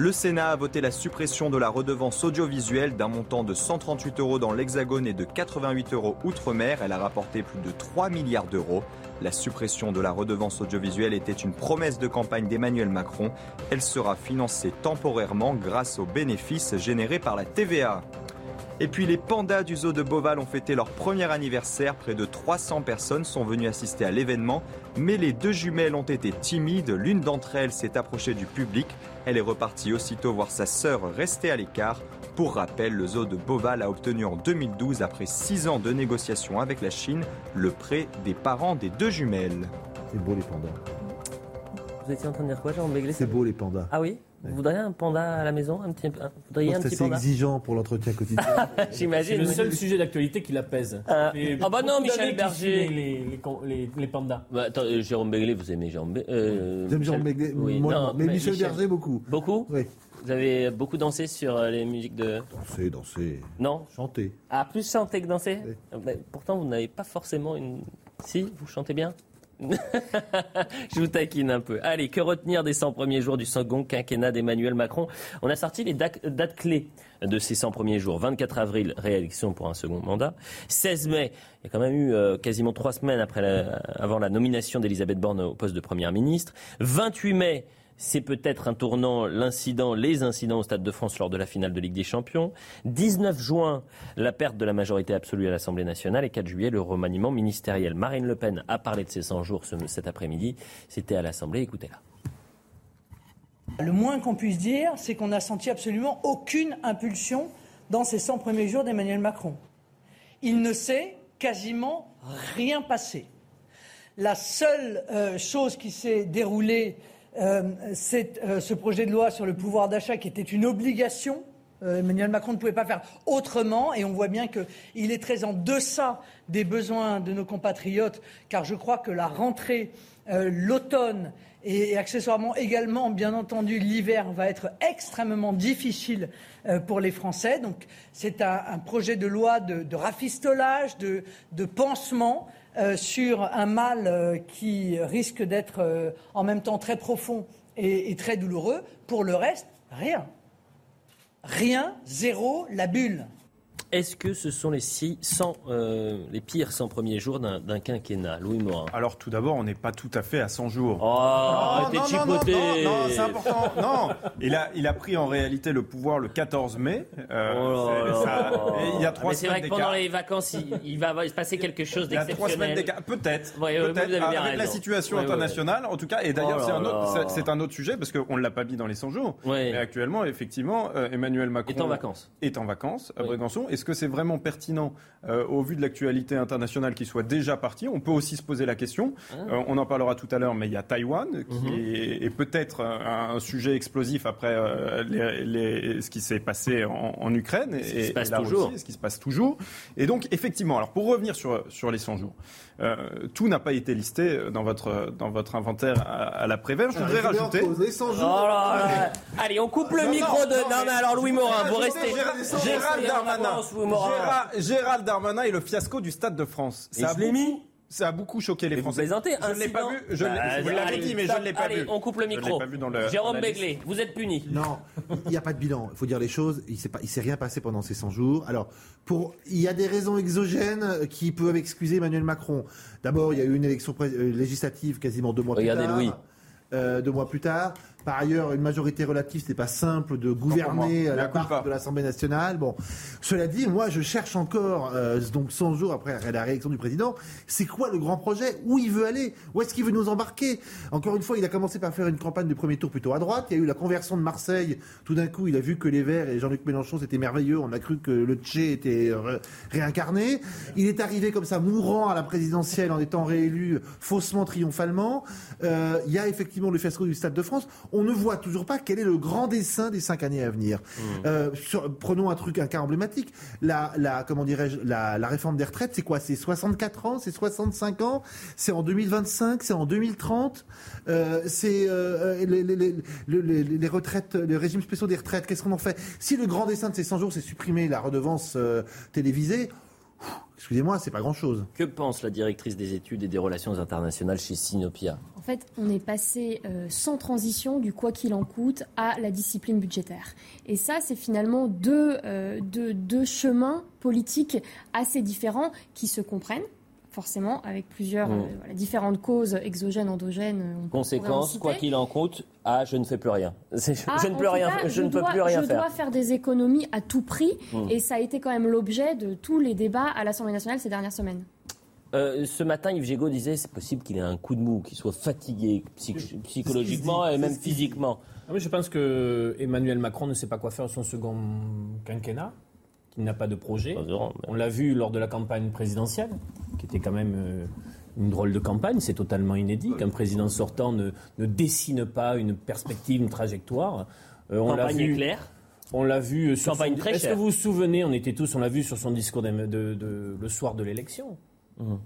Le Sénat a voté la suppression de la redevance audiovisuelle d'un montant de 138 euros dans l'Hexagone et de 88 euros outre-mer. Elle a rapporté plus de 3 milliards d'euros. La suppression de la redevance audiovisuelle était une promesse de campagne d'Emmanuel Macron. Elle sera financée temporairement grâce aux bénéfices générés par la TVA. Et puis les pandas du zoo de Beauval ont fêté leur premier anniversaire. Près de 300 personnes sont venues assister à l'événement. Mais les deux jumelles ont été timides. L'une d'entre elles s'est approchée du public. Elle est repartie aussitôt voir sa sœur rester à l'écart. Pour rappel, le zoo de Beauval a obtenu en 2012, après six ans de négociations avec la Chine, le prêt des parents des deux jumelles. C'est beau les pandas. Vous étiez en train de dire quoi, Jean Béglé? C'est beau les pandas. Ah oui? Vous voudriez un panda à la maison un petit, un, vous voudriez un C'est petit assez panda exigeant pour l'entretien quotidien. C'est J'imagine. le seul sujet d'actualité qui l'apaise. Euh, Et ah bah non, Michel Berger. Les, les, con- les- les pandas. Bah, attends, euh, Jérôme Béglé, vous aimez Jérôme Béglé euh, J'aime Jérôme Michel- Béglé, Oui, moi, non, non, mais Michel Berger, beaucoup. Beaucoup Oui. Vous avez beaucoup dansé sur euh, les musiques de... Danser, danser. Non Chanter. Ah, plus chanter que danser Pourtant, vous n'avez pas forcément une... Si, vous chantez bien Je vous taquine un peu. Allez, que retenir des 100 premiers jours du second quinquennat d'Emmanuel Macron? On a sorti les dates clés de ces 100 premiers jours. 24 avril, réélection pour un second mandat. 16 mai, il y a quand même eu euh, quasiment trois semaines après avant la nomination d'Elisabeth Borne au poste de Première ministre. 28 mai, c'est peut-être un tournant, l'incident, les incidents au Stade de France lors de la finale de Ligue des Champions. 19 juin, la perte de la majorité absolue à l'Assemblée nationale. Et 4 juillet, le remaniement ministériel. Marine Le Pen a parlé de ses 100 jours ce- cet après-midi. C'était à l'Assemblée. Écoutez-la. Le moins qu'on puisse dire, c'est qu'on n'a senti absolument aucune impulsion dans ces 100 premiers jours d'Emmanuel Macron. Il ne s'est quasiment rien passé. La seule euh, chose qui s'est déroulée, ce projet de loi sur le pouvoir d'achat qui était une obligation. Euh, Emmanuel Macron ne pouvait pas faire autrement et on voit bien qu'il est très en deçà des besoins de nos compatriotes car je crois que la rentrée, euh, l'automne et, accessoirement également, bien entendu, l'hiver va être extrêmement difficile euh, pour les Français. Donc c'est un, projet de loi de, rafistolage, de pansement euh, sur un mal euh, qui risque d'être euh, en même temps très profond et, et très douloureux. Pour le reste, rien. Rien, zéro, la bulle. Est-ce que ce sont les, six, 100, euh, les pires 100 premiers jours d'un d'un quinquennat Louis Morin? Alors tout d'abord, on n'est pas tout à fait à 100 jours. Oh, arrêtez de chipoter. non, non, c'est important. Non, il a, il a pris en réalité le pouvoir le 14 mai. Euh, Oh ça- et il y a trois Mais c'est vrai que pendant les vacances, il, il va se passer quelque chose Il y a trois semaines d'exceptionnel. peut-être, Ouais, ouais, peut-être, vous avez bien avec la raison. situation Ouais, ouais. internationale, en tout cas. Et d'ailleurs, Oh c'est un autre, là. c'est- c'est un autre sujet parce qu'on ne l'a pas mis dans les 100 jours. Ouais. Mais actuellement, effectivement, euh, Emmanuel Macron Est en vacances. Est en vacances à. Brégançon. Est-ce que c'est vraiment pertinent euh, au vu de l'actualité internationale qu'il soit déjà parti On peut aussi se poser la question. Ah. Euh, on en parlera tout à l'heure, mais il y a Taïwan qui Mhm. est, est peut-être un, un sujet explosif après euh, les- les- ce qui s'est passé en, en Ukraine et, Ce qui se passe toujours. Russie, ce qui se passe toujours. Et donc, effectivement, alors pour revenir sur, sur les 100 jours, euh, tout n'a pas été listé dans votre, dans votre inventaire à, à la Prévert. Je voudrais rajouter. Les 100 Oh là là. Allez, on coupe le Non, micro non, de. non, Non, mais alors Louis Morin, vous restez. Gérald, Darmanin. Morin. Gérald, Gérald Darmanin et le fiasco du Stade de France. Et Ça a je l'ai beaucoup- mis. Ça a beaucoup choqué les vous Français. plaisantez, Je ne l'ai pas vu. Je Bah, vous l'avez dit, mais je ne l'ai pas Allez, vu. on coupe le micro. pas vu dans le- Jérôme. Béglé, vous êtes puni. Non, il n'y a pas de bilan. Il faut dire les choses. Il ne s'est rien passé pendant ces 100 jours. Alors, pour, il y a des raisons exogènes qui peuvent excuser Emmanuel Macron. D'abord, il y a eu une élection euh, législative quasiment deux mois Regardez plus tard. Louis. Euh, deux mois plus tard. Par ailleurs, une majorité relative, c'est pas simple de gouverner la part de l'Assemblée nationale. Bon, cela dit, moi, je cherche encore, euh, donc 100 jours après la réélection du président, c'est quoi le grand projet? Où il veut aller? Où est-ce qu'il veut nous embarquer? Encore une fois, il a commencé par faire une campagne de premier tour plutôt à droite. Il y a eu la conversion de Marseille. Tout d'un coup, il a vu que les Verts et Jean-Luc Mélenchon, c'était merveilleux. On a cru que le Tché était ré- réincarné. Il est arrivé comme ça, mourant à la présidentielle en étant réélu faussement triomphalement. Euh, il y a effectivement le fiasco du Stade de France. On ne voit toujours pas quel est le grand dessin des cinq années à venir. Euh, sur- prenons un truc, un cas emblématique. La, la comment dirais-je, la, la réforme des retraites, c'est quoi? C'est 64 ans, c'est 65 ans, c'est en 2025, c'est en 2030. Euh, c'est euh, les, les, retraites, les régimes spéciaux des retraites. Qu'est-ce qu'on en fait? Si le grand dessin de ces 100 jours, c'est supprimer la redevance euh, télévisée. Excusez-moi, c'est pas grand-chose. Que pense la directrice des études et des relations internationales chez Sinopia? En fait, on est passé euh, sans transition du quoi qu'il en coûte à la discipline budgétaire. Et ça, c'est finalement deux, euh, deux, deux chemins politiques assez différents qui se comprennent forcément, avec plusieurs Mm. euh, voilà, différentes causes exogènes, endogènes. on Conséquence, quoi qu'il en coûte, ah, je ne fais plus rien. Ah, je ne peux tout rien, cas, je ne peux dois- plus rien je faire. dois faire des économies à tout prix, Mm. et ça a été quand même l'objet de tous les débats à l'Assemblée nationale ces dernières semaines. Euh, ce matin, Yves Gégaud disait c'est possible qu'il ait un coup de mou, qu'il soit fatigué psych- psychologiquement et même physiquement. Ah oui, je pense que Emmanuel Macron ne sait pas quoi faire son second quinquennat, qu'il n'a pas de projet. On l'a vu lors de la campagne présidentielle, qui était quand même euh, une drôle de campagne. C'est totalement inédit qu'un président sortant ne, ne dessine pas une perspective, une trajectoire. Euh, on l'a Campagne vu- éclair. On l'a vu sur Campagne son- très Est-ce que vous vous souvenez, on était tous, on l'a vu sur son discours de, de- de- le soir de l'élection.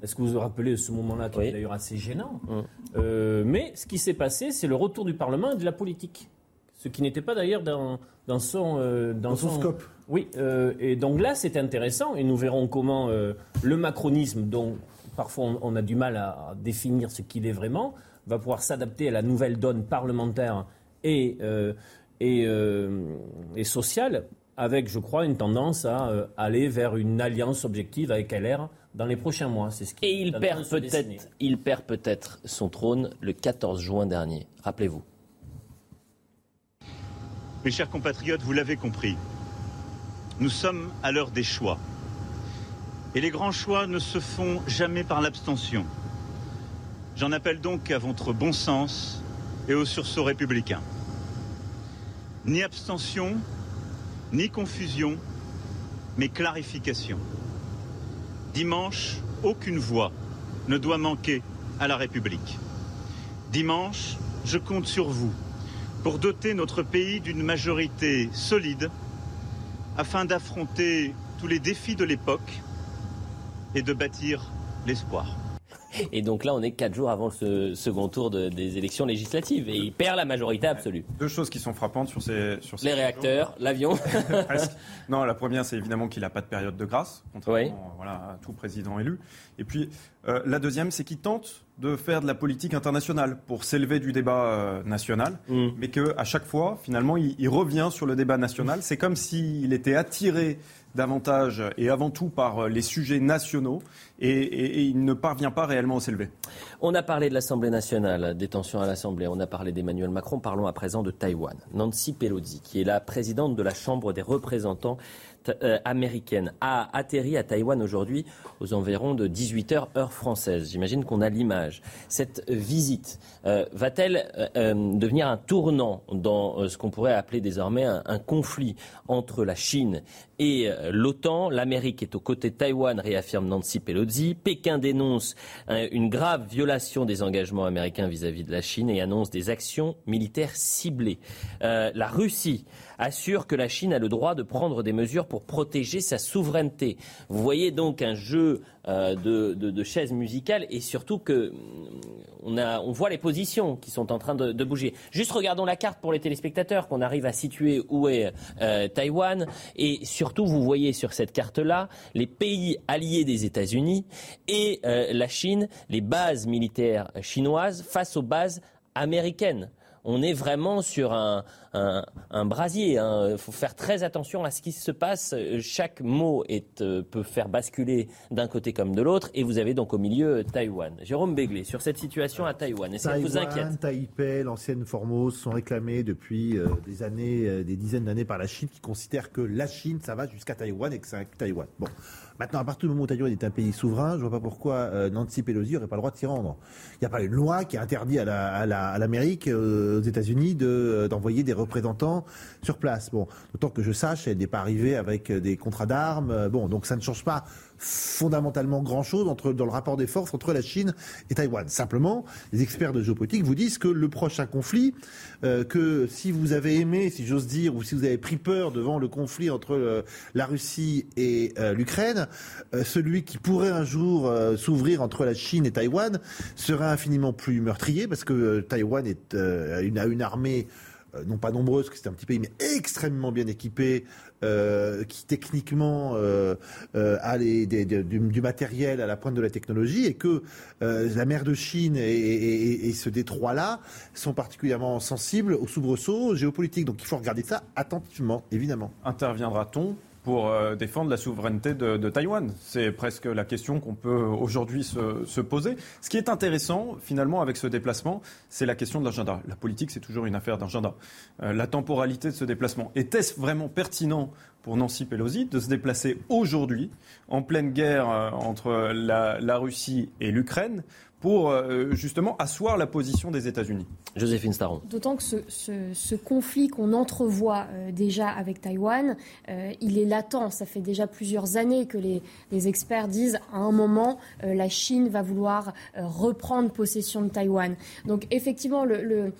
Est-ce que vous vous rappelez de ce moment-là qui était d'ailleurs assez gênant Euh, Mais ce qui s'est passé, c'est le retour du Parlement et de la politique. Ce qui n'était pas d'ailleurs dans, dans son, euh, Dans son scope. Oui, euh, et donc là, c'est intéressant et nous verrons comment euh, le macronisme, dont parfois on, on a du mal à, à définir ce qu'il est vraiment, va pouvoir s'adapter à la nouvelle donne parlementaire et, euh, et, euh, et sociale, avec, je crois, une tendance à euh, aller vers une alliance objective avec LR dans les prochains mois. C'est ce qui Et il perd peut-être, il perd peut-être son trône le 14 juin dernier. Rappelez-vous. Mes chers compatriotes, vous l'avez compris, nous sommes à l'heure des choix. Et les grands choix ne se font jamais par l'abstention. J'en appelle donc à votre bon sens et au sursaut républicain. Ni abstention, ni confusion, mais clarification. Dimanche, aucune voix ne doit manquer à la République. Dimanche, je compte sur vous pour doter notre pays d'une majorité solide afin d'affronter tous les défis de l'époque et de bâtir l'espoir. Et donc là, on est quatre jours avant le second tour de- des élections législatives et il perd la majorité absolue. Deux choses qui sont frappantes sur ces sur ces Les réacteurs, l'avion. Non, la première, c'est évidemment qu'il n'a pas de période de grâce, contrairement euh, voilà, à tout président élu. Et puis, euh, la deuxième, c'est qu'il tente de faire de la politique internationale pour s'élever du débat euh, national, Mm. mais qu'à chaque fois, finalement, il, il revient sur le débat national. C'est comme s'il était attiré davantage et avant tout par les sujets nationaux et, il ne parvient pas réellement à s'élever. On a parlé de l'Assemblée nationale, des tensions à l'Assemblée, on a parlé d'Emmanuel Macron, parlons à présent de Taïwan. Nancy Pelosi, qui est la présidente de la Chambre des représentants américaine, a atterri à Taïwan aujourd'hui aux environs de 18h heure française. J'imagine qu'on a l'image. Cette visite euh, va-t-elle euh, euh, devenir un tournant dans euh, ce qu'on pourrait appeler désormais un, conflit entre la Chine et euh, l'OTAN? L'Amérique est aux côtés de Taïwan, réaffirme Nancy Pelosi. Pékin dénonce euh, une grave violation des engagements américains vis-à-vis de la Chine et annonce des actions militaires ciblées. Euh, la Russie assure que la Chine a le droit de prendre des mesures pour protéger sa souveraineté. Vous voyez donc un jeu euh, de, de- chaises musicales et surtout que hum, on, a, on voit les positions qui sont en train de, de bouger. Juste regardons la carte pour les téléspectateurs, qu'on arrive à situer où est euh, Taïwan. Et surtout, vous voyez sur cette carte-là les pays alliés des États-Unis et euh, la Chine, les bases militaires chinoises face aux bases américaines. On est vraiment sur un, un, un brasier. Il faut faire très attention à ce qui se passe. Chaque mot est, euh, peut faire basculer d'un côté comme de l'autre. Et vous avez donc au milieu euh, Taïwan. Jérôme Béglé, sur cette situation à Taïwan, est-ce qu'elle vous inquiète? Taipei, l'ancienne Formose sont réclamés depuis euh, des années, euh, des dizaines d'années par la Chine qui considère que la Chine, ça va jusqu'à Taïwan et que c'est Taïwan. Bon. Maintenant, à partir du moment où Taïwan est un pays souverain, je vois pas pourquoi euh, Nancy Pelosi n'aurait pas le droit de s'y rendre. Il n'y a pas une loi qui interdit à la- à la- à l'Amérique, euh, aux États-Unis, euh, d'envoyer des représentants sur place. Bon, d'autant que je sache, elle n'est pas arrivée avec euh, des contrats d'armes. Euh, Bon, donc ça ne change pas fondamentalement grand-chose entre dans le rapport des forces entre la Chine et Taïwan. Simplement, les experts de géopolitique vous disent que le prochain conflit, euh, que si vous avez aimé, si j'ose dire, ou si vous avez pris peur devant le conflit entre euh, la Russie et euh, l'Ukraine, celui qui pourrait un jour s'ouvrir entre la Chine et Taïwan sera infiniment plus meurtrier parce que Taïwan est, une, a une armée non pas nombreuses, que c'est un petit pays, mais extrêmement bien équipé, euh, qui techniquement euh, euh, a du, matériel à la pointe de la technologie, et que la mer de Chine et- et ce détroit-là sont particulièrement sensibles aux soubresauts géopolitiques. Donc il faut regarder ça attentivement, évidemment. Interviendra-t-on pour euh, défendre la souveraineté de, de Taïwan C'est presque la question qu'on peut aujourd'hui se, se poser. Ce qui est intéressant, finalement, avec ce déplacement, c'est la question de l'agenda. La politique, c'est toujours une affaire d'agenda. Euh, la temporalité de ce déplacement. Était-ce vraiment pertinent pour Nancy Pelosi de se déplacer aujourd'hui, en pleine guerre euh, entre la, la Russie et l'Ukraine, pour euh, justement asseoir la position des États-Unis Joséphine Staron. D'autant que ce, ce- ce conflit qu'on entrevoit euh, déjà avec Taïwan, euh, il est latent. Ça fait déjà plusieurs années que les, les experts disent à un moment, euh, la Chine va vouloir euh, reprendre possession de Taïwan. Donc effectivement, le, le- euh,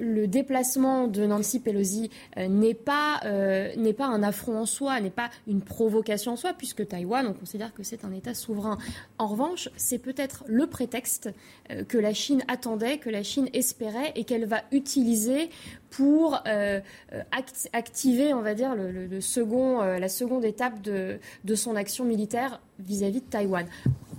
le déplacement de Nancy Pelosi euh, n'est pas, euh, n'est pas un affront en soi, n'est pas une provocation en soi, puisque Taïwan, on considère que c'est un État souverain. En revanche, c'est peut-être le prétexte euh, que la Chine attendait, que la Chine espérait et qu'elle va utiliser pour euh, euh, act- activer, on va dire, le, second, euh, la seconde étape de, de son action militaire vis-à-vis de Taïwan.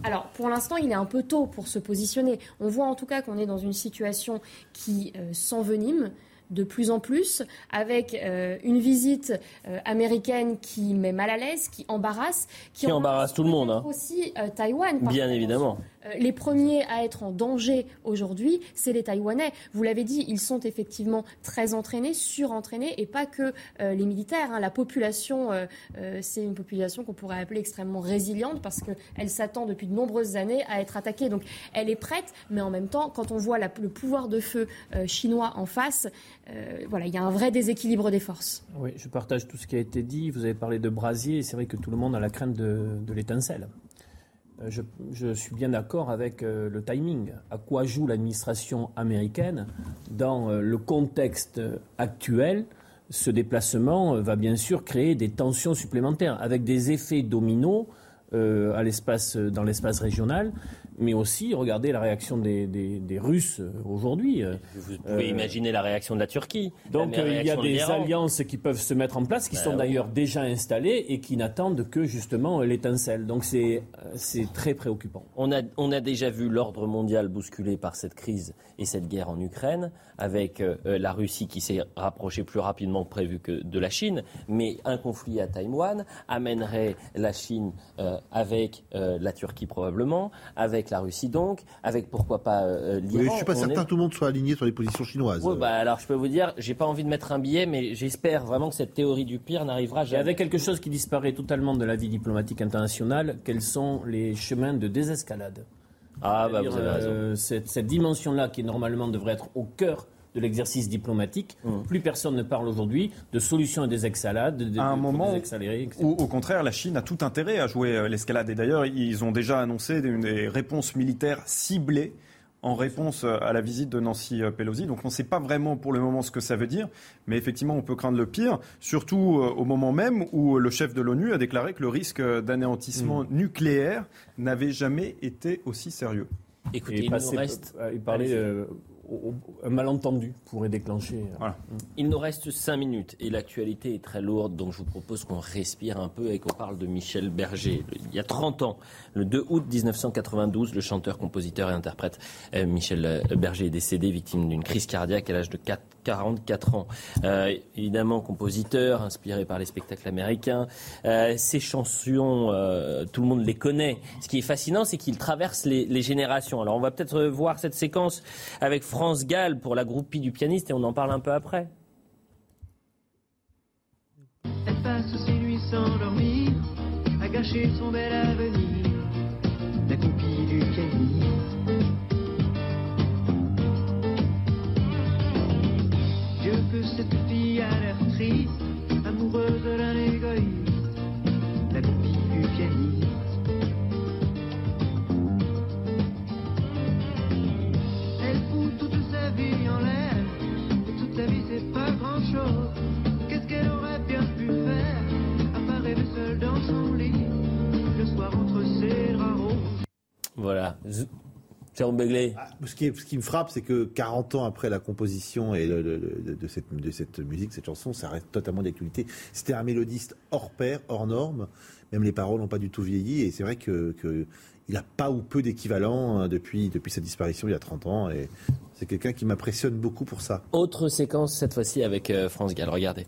Alors, pour l'instant, il est un peu tôt pour se positionner. On voit en tout cas qu'on est dans une situation qui euh, s'envenime de plus en plus, avec euh, une visite euh, américaine qui met mal à l'aise, qui embarrasse, Qui embarrasse tout le monde, hein. aussi Taïwan. Bien évidemment. Les premiers à être en danger aujourd'hui, c'est les Taïwanais. Vous l'avez dit, ils sont effectivement très entraînés, surentraînés, et pas que euh, les militaires. hein. La population, euh, euh, c'est une population qu'on pourrait appeler extrêmement résiliente parce qu'elle s'attend depuis de nombreuses années à être attaquée. Donc elle est prête, mais en même temps, quand on voit le pouvoir de feu euh, chinois en face, euh, voilà, il y a un vrai déséquilibre des forces. Oui, je partage tout ce qui a été dit. Vous avez parlé de brasier, c'est vrai que tout le monde a la crainte de l'étincelle. Euh, Je, suis bien d'accord avec euh, le timing. À quoi joue l'administration américaine dans euh, le contexte actuel? Ce déplacement va bien sûr créer des tensions supplémentaires avec des effets dominos à l'espace, dans l'espace régional, mais aussi regardez la réaction des, des- des Russes euh, aujourd'hui. euh, Vous pouvez imaginer la réaction de la Turquie. donc euh, il y a de des alliances qui peuvent se mettre en place, qui Ben sont oui. d'ailleurs déjà installées et qui n'attendent que justement euh, l'étincelle. Donc c'est euh, c'est très préoccupant. On a, on a déjà vu l'ordre mondial bousculé par cette crise et cette guerre en Ukraine, avec euh, euh, la Russie qui s'est rapprochée plus rapidement que prévu que de la Chine. Mais un conflit à Taïwan amènerait la Chine euh, avec euh, la Turquie probablement, avec la Russie donc, avec pourquoi pas euh, l'Iran. Oui, je suis pas On certain est- que tout le monde soit aligné sur les positions chinoises. Ouais, bah, alors je peux vous dire, j'ai pas envie de mettre un billet, mais j'espère vraiment que cette théorie du pire n'arrivera Et jamais. avec quelque chose qui disparaît totalement de la vie diplomatique internationale, quels sont les chemins de désescalade Ah, bah, vous avez raison. euh, cette, cette dimension-là qui normalement devrait être au cœur de l'exercice diplomatique, Mmh. plus personne ne parle aujourd'hui de solutions à des exalades, de, de, à un de- moment où, au contraire, la Chine a tout intérêt à jouer euh, l'escalade. Et d'ailleurs, ils ont déjà annoncé des, des réponses militaires ciblées en réponse euh, à la visite de Nancy euh, Pelosi. Donc on ne sait pas vraiment pour le moment ce que ça veut dire, mais effectivement on peut craindre le pire, surtout au moment même où le chef de l'ONU a déclaré que le risque d'anéantissement nucléaire n'avait jamais été aussi sérieux. Écoutez, Et il nous reste... il parlait, Un malentendu pourrait déclencher. euh, Voilà. Il nous reste 5 minutes et l'actualité est très lourde, donc je vous propose qu'on respire un peu et qu'on parle de Michel Berger. Il y a 30 ans, le 2 août 1992, le chanteur, compositeur et interprète euh, Michel euh, Berger est décédé victime d'une crise cardiaque à l'âge de 4 44 ans. Euh, évidemment, compositeur, inspiré par les spectacles américains. Euh, ses chansons, euh, tout le monde les connaît. Ce qui est fascinant, c'est qu'il traverse les, les générations. Alors, on va peut-être voir cette séquence avec Gall pour la groupie du pianiste et on en parle un peu après. Elle passe ses nuits sans dormir, à gâcher son bel avenir, la copie du pianiste. Dieu que cette fille a l'air triste, Voilà. Jérôme Begley Ah, ce, qui est- ce qui me frappe, c'est que 40 ans après la composition et le- le- le- de, cette, de cette musique, cette chanson, ça reste totalement d'actualité. C'était un mélodiste hors pair, hors norme. Même les paroles n'ont pas du tout vieilli. Et c'est vrai que, que il a pas ou peu d'équivalent hein, depuis, depuis sa disparition il y a 30 ans. Et c'est quelqu'un qui m'impressionne beaucoup pour ça. Autre séquence cette fois-ci avec euh, France Gall. Regardez.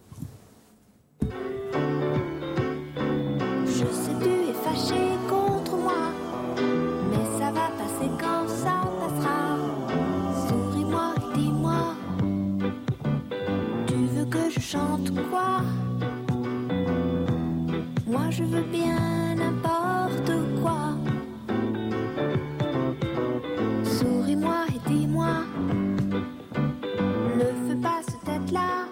Chante quoi Moi je veux bien n'importe quoi. Souris-moi et dis-moi, ne fais pas ce tête-là.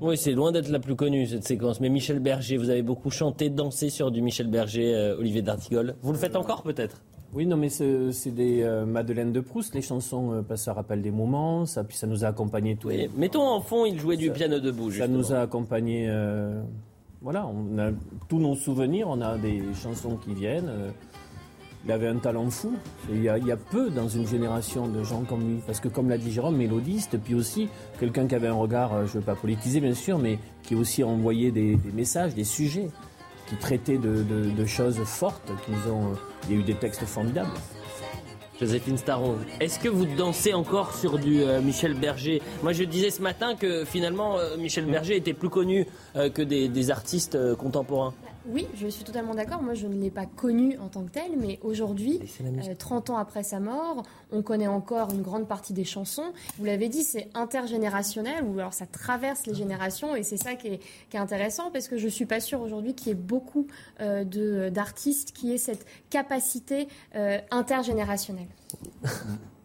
Oui, c'est loin d'être la plus connue cette séquence. Mais Michel Berger, vous avez beaucoup chanté, dansé sur du Michel Berger, euh, Olivier D'Artigol. Vous le faites encore peut-être? Oui, non, mais c'est des euh, Madeleine de Proust. Les chansons, euh, que ça rappelle des moments, ça, puis ça nous a accompagnés tous. Oui. Mettons en fond, il jouait du piano debout. Ça nous a accompagnés. euh, voilà, on a tous nos souvenirs, on a des chansons qui viennent. euh, il avait un talent fou. Il y, a, il y a peu dans une génération de gens comme lui. Parce que, comme l'a dit Jérôme, mélodiste, puis aussi quelqu'un qui avait un regard, je ne veux pas politiser bien sûr, mais qui aussi envoyait des, des messages, des sujets, qui traitaient de, de- de choses fortes. Qui nous ont, il y a eu des textes formidables. Joséphine Starro, est-ce que vous dansez encore sur du euh, Michel Berger? Moi, je disais ce matin que finalement, euh, Michel Berger était plus connu euh, que des, des artistes euh, contemporains. Oui, je suis totalement d'accord. Moi, je ne l'ai pas connu en tant que tel, mais aujourd'hui, euh, 30 ans après sa mort, on connaît encore une grande partie des chansons. Vous l'avez dit, c'est intergénérationnel, ou alors ça traverse les générations, et c'est ça qui est, qui est intéressant, parce que je suis pas sûre aujourd'hui qu'il y ait beaucoup euh, de- d'artistes qui aient cette capacité euh, intergénérationnelle.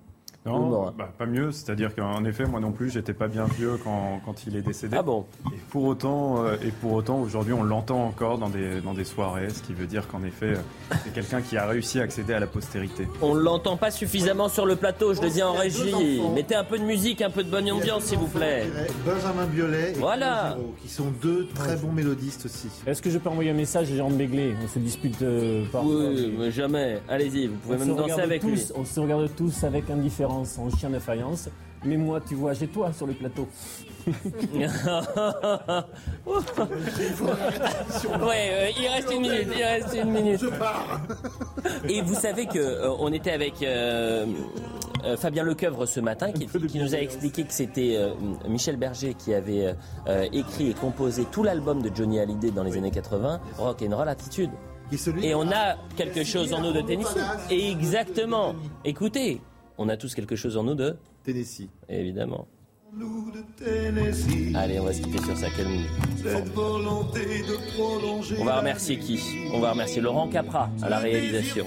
Non, bah, pas mieux. C'est-à-dire qu'en effet, moi non plus, j'étais pas bien vieux quand, quand il est décédé. Ah bon Et pour autant, euh, et pour autant, aujourd'hui, on l'entend encore dans des dans des soirées, ce qui veut dire qu'en effet, euh, c'est quelqu'un qui a réussi à accéder à la postérité. On l'entend pas suffisamment sur le plateau, je le dis en régie. Mettez un peu de musique, un peu de bonne ambiance, s'il vous plaît. Benjamin Biolay et Voilà. Qui sont deux très bons mélodistes aussi. Est-ce que je peux envoyer un message à Jérôme Begley On se dispute euh. Oui, mais jamais. Allez-y, vous pouvez On même se danser avec tous, lui. On se regarde tous avec indifférence, en chien de faïence. Mais moi, tu vois, j'ai toi sur le plateau. Ouais, euh, il reste une minute, il reste une minute. Et vous savez que euh, on était avec euh, Fabien Lecoeuvre ce matin qui, qui nous a expliqué que c'était Michel Berger qui avait écrit et composé tout l'album de Johnny Hallyday dans les années 80, Rock and Roll Attitude. Et on a quelque chose en nous de Tennessee. Exactement. Écoutez, on a tous quelque chose en nous de Tennessee. Évidemment. Nous de Tennessee, Allez, on va se quitter sur ça. Quelle cette volonté de prolonger. On va remercier qui On va remercier Laurent Capra à la réalisation.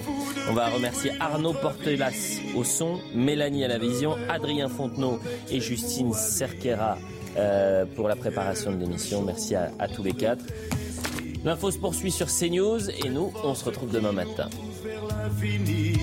On va remercier Arnaud Portelas au son, Mélanie à la vision, Adrien Fontenot et Justine Cerquera euh, pour la préparation de l'émission. Merci à, à tous les quatre. L'info se poursuit sur CNews et nous, on se retrouve demain matin. vers l'infini.